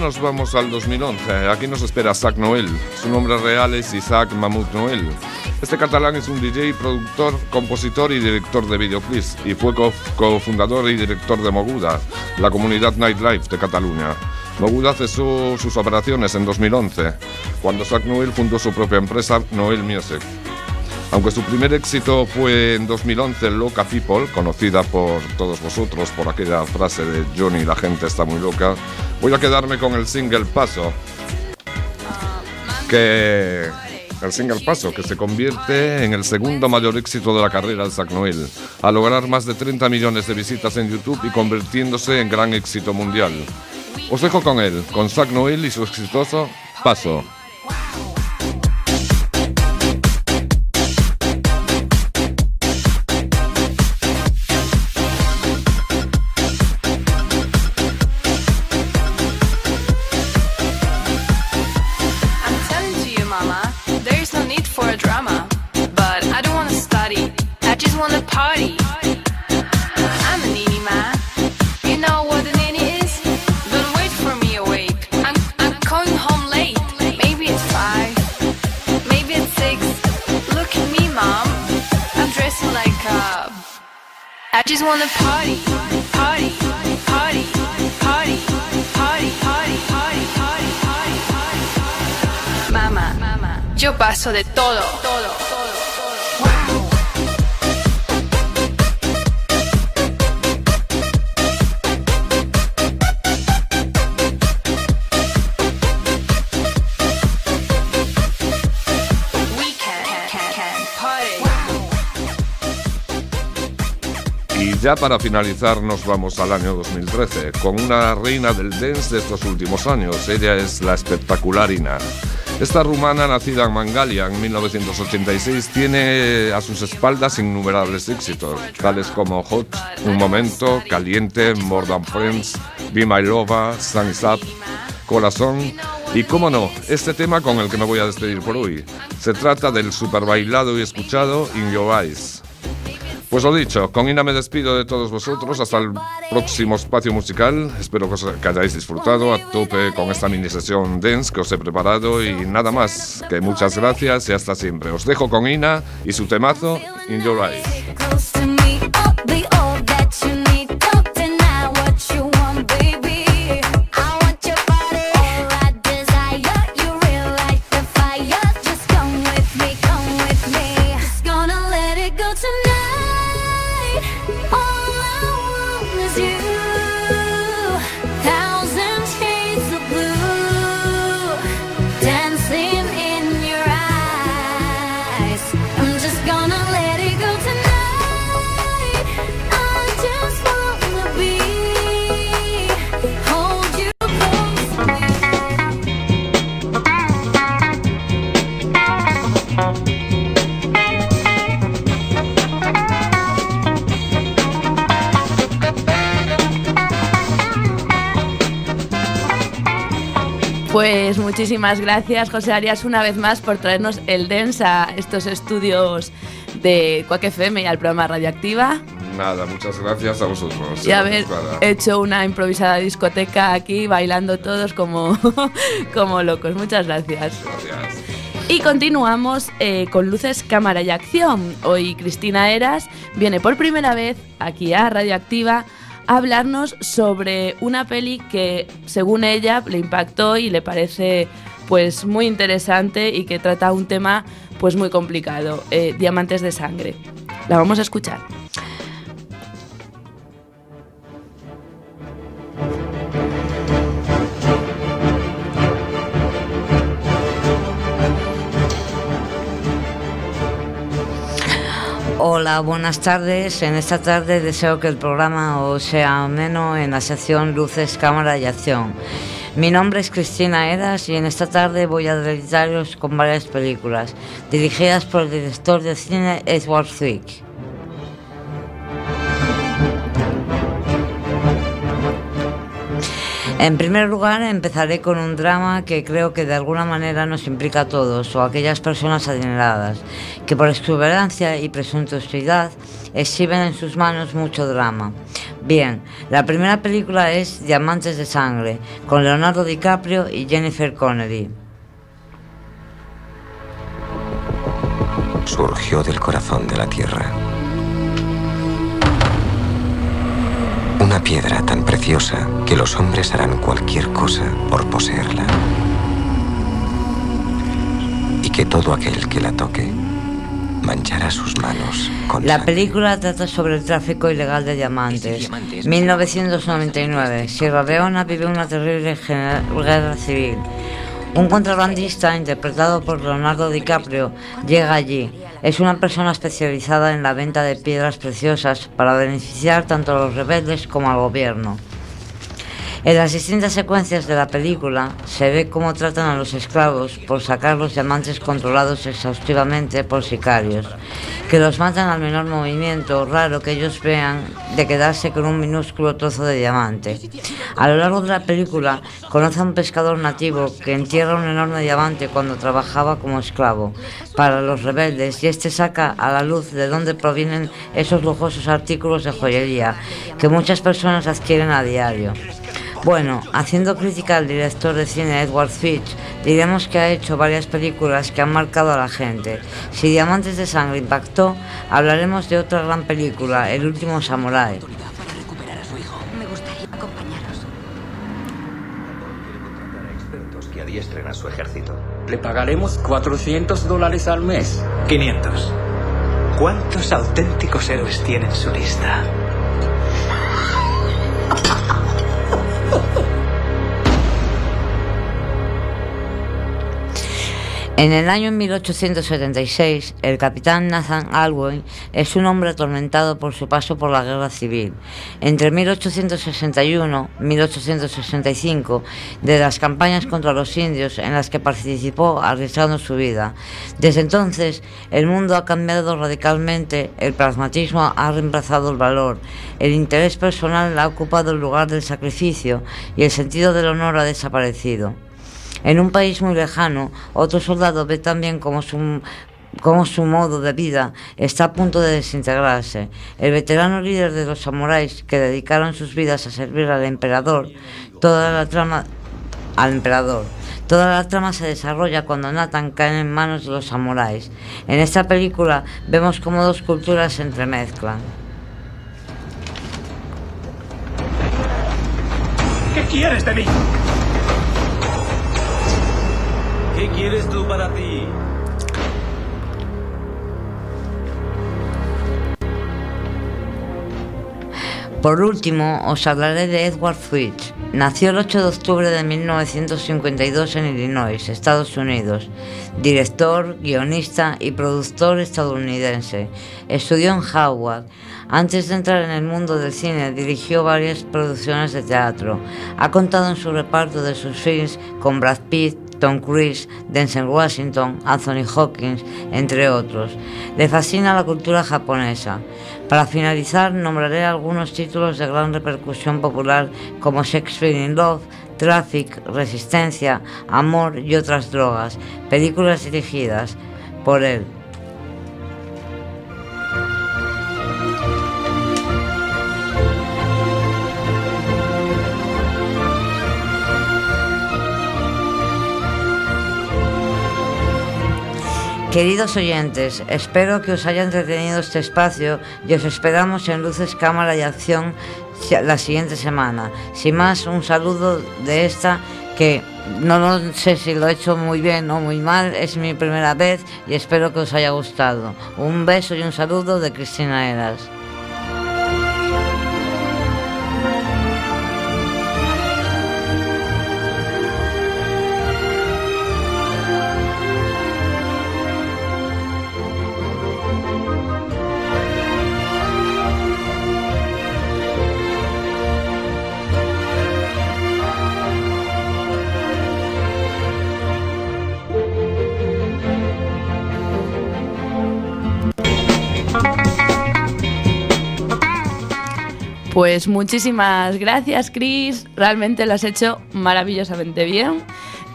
Nos vamos al 2011. Aquí nos espera Zach Noel. Su nombre real es Isaac Mahmoud Noel. Este catalán es un DJ, productor, compositor y director de videoclips y fue co- cofundador y director de Moguda, la comunidad nightlife de Cataluña. Moguda cesó sus operaciones en 2011, cuando Zach Noel fundó su propia empresa Noel Music. Aunque su primer éxito fue en 2011 Loca People, conocida por todos vosotros por aquella frase de Johnny, la gente está muy loca, voy a quedarme con el single Paso, que el single Paso, que se convierte en el segundo mayor éxito de la carrera de Zack Noel, a lograr más de 30 millones de visitas en YouTube y convirtiéndose en gran éxito mundial. Os dejo con él, con Zack Noel y su exitoso Paso. Party. I'm a needy man, you know what a needy is? Don't wait for me awake, I'm, I'm going home late. Maybe it's five, maybe it's six. Look at me, mom, I'm dressing like a. I just wanna party, party, party, party, party, party, party, party, party, party. Mamá, yo paso de todo, todo. Ya para finalizar nos vamos al año 2013 con una reina del dance de estos últimos años. Ella es la espectacular Ina. Esta rumana, nacida en Mangalia en 1986, tiene a sus espaldas innumerables éxitos, tales como Hot, Un Momento, Caliente, More Than Friends, Be My Lover, Sun Is Up, Corazón Y cómo no, este tema con el que me voy a despedir por hoy. Se trata del super bailado y escuchado In Your Eyes. Pues lo dicho, con Ina me despido de todos vosotros hasta el próximo espacio musical. Espero que, hayáis disfrutado a tope con esta mini sesión dance que os he preparado y nada más. Que muchas gracias y hasta siempre. Os dejo con Ina y su temazo In Your Eyes. Pues muchísimas gracias, José Arias, una vez más por traernos el dance a estos estudios de Quack FM y al programa Radioactiva. Nada, muchas gracias a vosotros. Y haber Gracias, Clara. hecho una improvisada discoteca aquí, bailando todos como, [LAUGHS] como locos. Muchas gracias. Gracias. Y continuamos eh, con Luces, Cámara y Acción. Hoy Cristina Eras viene por primera vez aquí a Radioactiva a hablarnos sobre una peli que, según ella, le impactó y le parece pues muy interesante y que trata un tema pues muy complicado, eh, Diamantes de Sangre. La vamos a escuchar. Hola, buenas tardes. En esta tarde deseo que el programa os sea ameno en la sección Luces, Cámara y Acción. Mi nombre es Cristina Eras y en esta tarde voy a deleitaros con varias películas dirigidas por el director de cine Edward Zwick. En primer lugar, empezaré con un drama que creo que de alguna manera nos implica a todos o a aquellas personas adineradas que por exuberancia y presuntuosidad exhiben en sus manos mucho drama. Bien, la primera película es Diamantes de Sangre, con Leonardo DiCaprio y Jennifer Connelly. surgió del corazón de la tierra. Una piedra tan preciosa que los hombres harán cualquier cosa por poseerla. Y que todo aquel que la toque manchará sus manos con La película trata sobre el tráfico ilegal de diamantes. 1999. Sierra Leona vive una terrible guerra civil. Un contrabandista, interpretado por Leonardo DiCaprio, llega allí. Es una persona especializada en la venta de piedras preciosas para beneficiar tanto a los rebeldes como al gobierno. En las distintas secuencias de la película se ve cómo tratan a los esclavos por sacar los diamantes controlados exhaustivamente por sicarios, que los matan al menor movimiento raro que ellos vean de quedarse con un minúsculo trozo de diamante. A lo largo de la película conoce a un pescador nativo que entierra un enorme diamante cuando trabajaba como esclavo para los rebeldes y este saca a la luz de dónde provienen esos lujosos artículos de joyería que muchas personas adquieren a diario. Bueno, haciendo crítica al director de cine Edward Fitch, diremos que ha hecho varias películas que han marcado a la gente. Si Diamantes de Sangre impactó, hablaremos de otra gran película, El último Samurai. Me gustaría acompañaros. expertos que adiestren a su ejército. Le pagaremos 400 dólares al mes. 500. ¿Cuántos auténticos héroes tiene en su lista? En el año 1876, el capitán Nathan Alwyn es un hombre atormentado por su paso por la guerra civil. Entre 1861 y 1865, de las campañas contra los indios en las que participó arriesgando su vida. Desde entonces, el mundo ha cambiado radicalmente, el pragmatismo ha reemplazado el valor, el interés personal ha ocupado el lugar del sacrificio y el sentido del honor ha desaparecido. En un país muy lejano, otro soldado ve también como su cómo su modo de vida está a punto de desintegrarse. El veterano líder de los samuráis que dedicaron sus vidas a servir al emperador, toda la trama al emperador. Toda la trama se desarrolla cuando Nathan cae en manos de los samuráis. En esta película vemos cómo dos culturas se entremezclan. ¿Qué quieres de mí? ¿Qué quieres tú para ti? Por último, os hablaré de Edward Fitch. Nació el 8 de octubre de 1952 en Illinois, Estados Unidos. Director, guionista y productor estadounidense. Estudió en Howard. Antes de entrar en el mundo del cine, dirigió varias producciones de teatro. Ha contado en su reparto de sus films con Brad Pitt, Tom Cruise, Denzel Washington, Anthony Hopkins, entre otros. Le fascina la cultura japonesa. Para finalizar, nombraré algunos títulos de gran repercusión popular como Shakespeare in Love, Traffic, Resistencia, Amor y otras drogas, películas dirigidas por él. Queridos oyentes, espero que os haya entretenido este espacio y os esperamos en Luces, Cámara y Acción la siguiente semana. Sin más, un saludo de esta que no lo sé si lo he hecho muy bien o muy mal, es mi primera vez y espero que os haya gustado. Un beso y un saludo de Cristina Eras. Pues muchísimas gracias, Chris. Realmente lo has hecho maravillosamente bien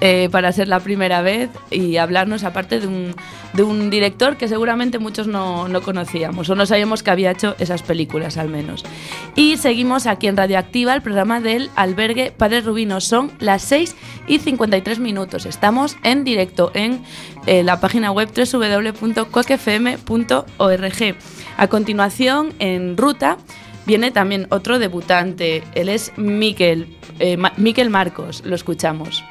eh, para ser la primera vez y hablarnos aparte de un, de un director que seguramente muchos no, no conocíamos o no sabíamos que había hecho esas películas al menos. Y seguimos aquí en Radioactiva, el programa del albergue Padre Rubino. Son las 6 y 53 minutos. Estamos en directo en eh, la página web www.coquefm.org. A continuación, en ruta, viene también otro debutante. Él es Miquel, eh, Ma- Miquel Marcos. Lo escuchamos.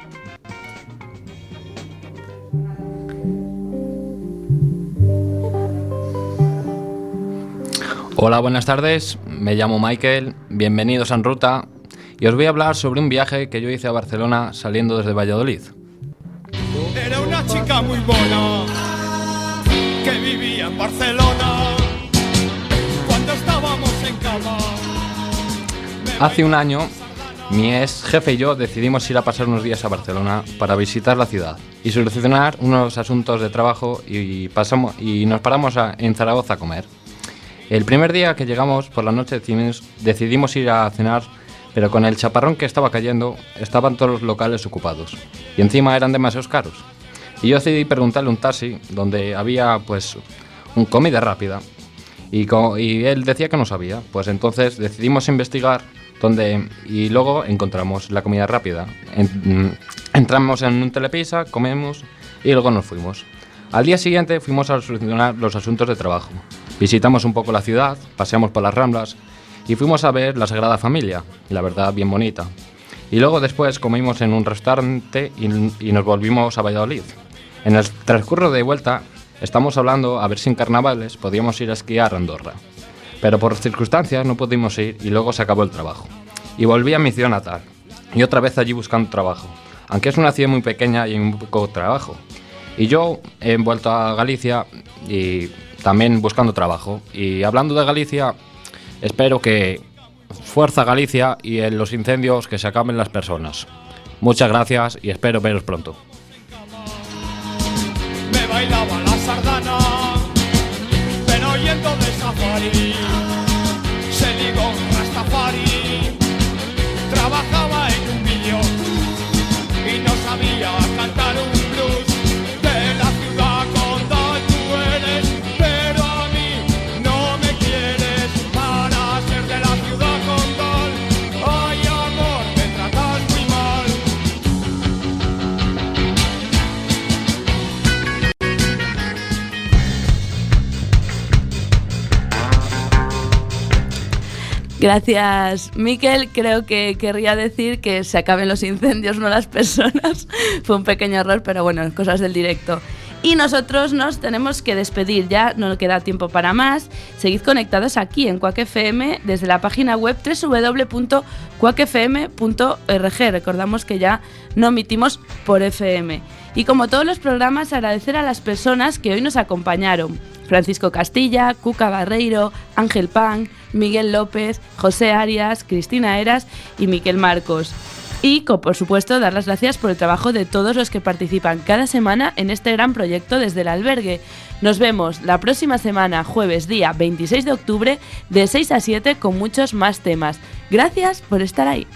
Hola, buenas tardes. Me llamo Michael. Bienvenidos a En Ruta. Y os voy a hablar sobre un viaje que yo hice a Barcelona saliendo desde Valladolid. Era una chica muy buena que vivía en Barcelona Hace un año, mi ex jefe y yo decidimos ir a pasar unos días a Barcelona para visitar la ciudad y solucionar unos asuntos de trabajo y, pasamos, y nos paramos en Zaragoza a comer. El primer día que llegamos por la noche decidimos, ir a cenar, pero con el chaparrón que estaba cayendo estaban todos los locales ocupados y encima eran demasiados caros. Y yo decidí preguntarle un taxi donde había pues un comida rápida y, y él decía que no sabía. Pues entonces decidimos investigar donde y luego encontramos la comida rápida. Mm, entramos en un telepisa, comemos y luego nos fuimos. Al día siguiente fuimos a solucionar los asuntos de trabajo. Visitamos un poco la ciudad, paseamos por las Ramblas y fuimos a ver la Sagrada Familia, la verdad bien bonita. Y luego después comimos en un restaurante y, y nos volvimos a Valladolid. En el transcurso de vuelta estamos hablando a ver si en carnavales podíamos ir a esquiar a Andorra. Pero por circunstancias no pudimos ir y luego se acabó el trabajo. Y volví a mi ciudad natal. Y otra vez allí buscando trabajo. Aunque es una ciudad muy pequeña y hay muy poco trabajo. Y yo he vuelto a Galicia y también buscando trabajo. Y hablando de Galicia, espero que fuerza Galicia y en los incendios que se acaben las personas. Muchas gracias y espero veros pronto. Safari. Se ligó Rastafari, trabajaba Gracias, Miquel. Creo que querría decir que se acaben los incendios, no las personas. [LAUGHS] Fue un pequeño error, pero bueno, cosas del directo. Y nosotros nos tenemos que despedir ya, no queda tiempo para más. Seguid conectados aquí en Quack FM desde la página web www.quackfm.org. Recordamos que ya no emitimos por FM. Y como todos los programas, agradecer a las personas que hoy nos acompañaron. Francisco Castilla, Cuca Barreiro, Ángel Pan, Miguel López, José Arias, Cristina Eras y Miquel Marcos. Y, por supuesto, dar las gracias por el trabajo de todos los que participan cada semana en este gran proyecto desde el albergue. Nos vemos la próxima semana, jueves día 26 de octubre, de 6 a 7, con muchos más temas. Gracias por estar ahí.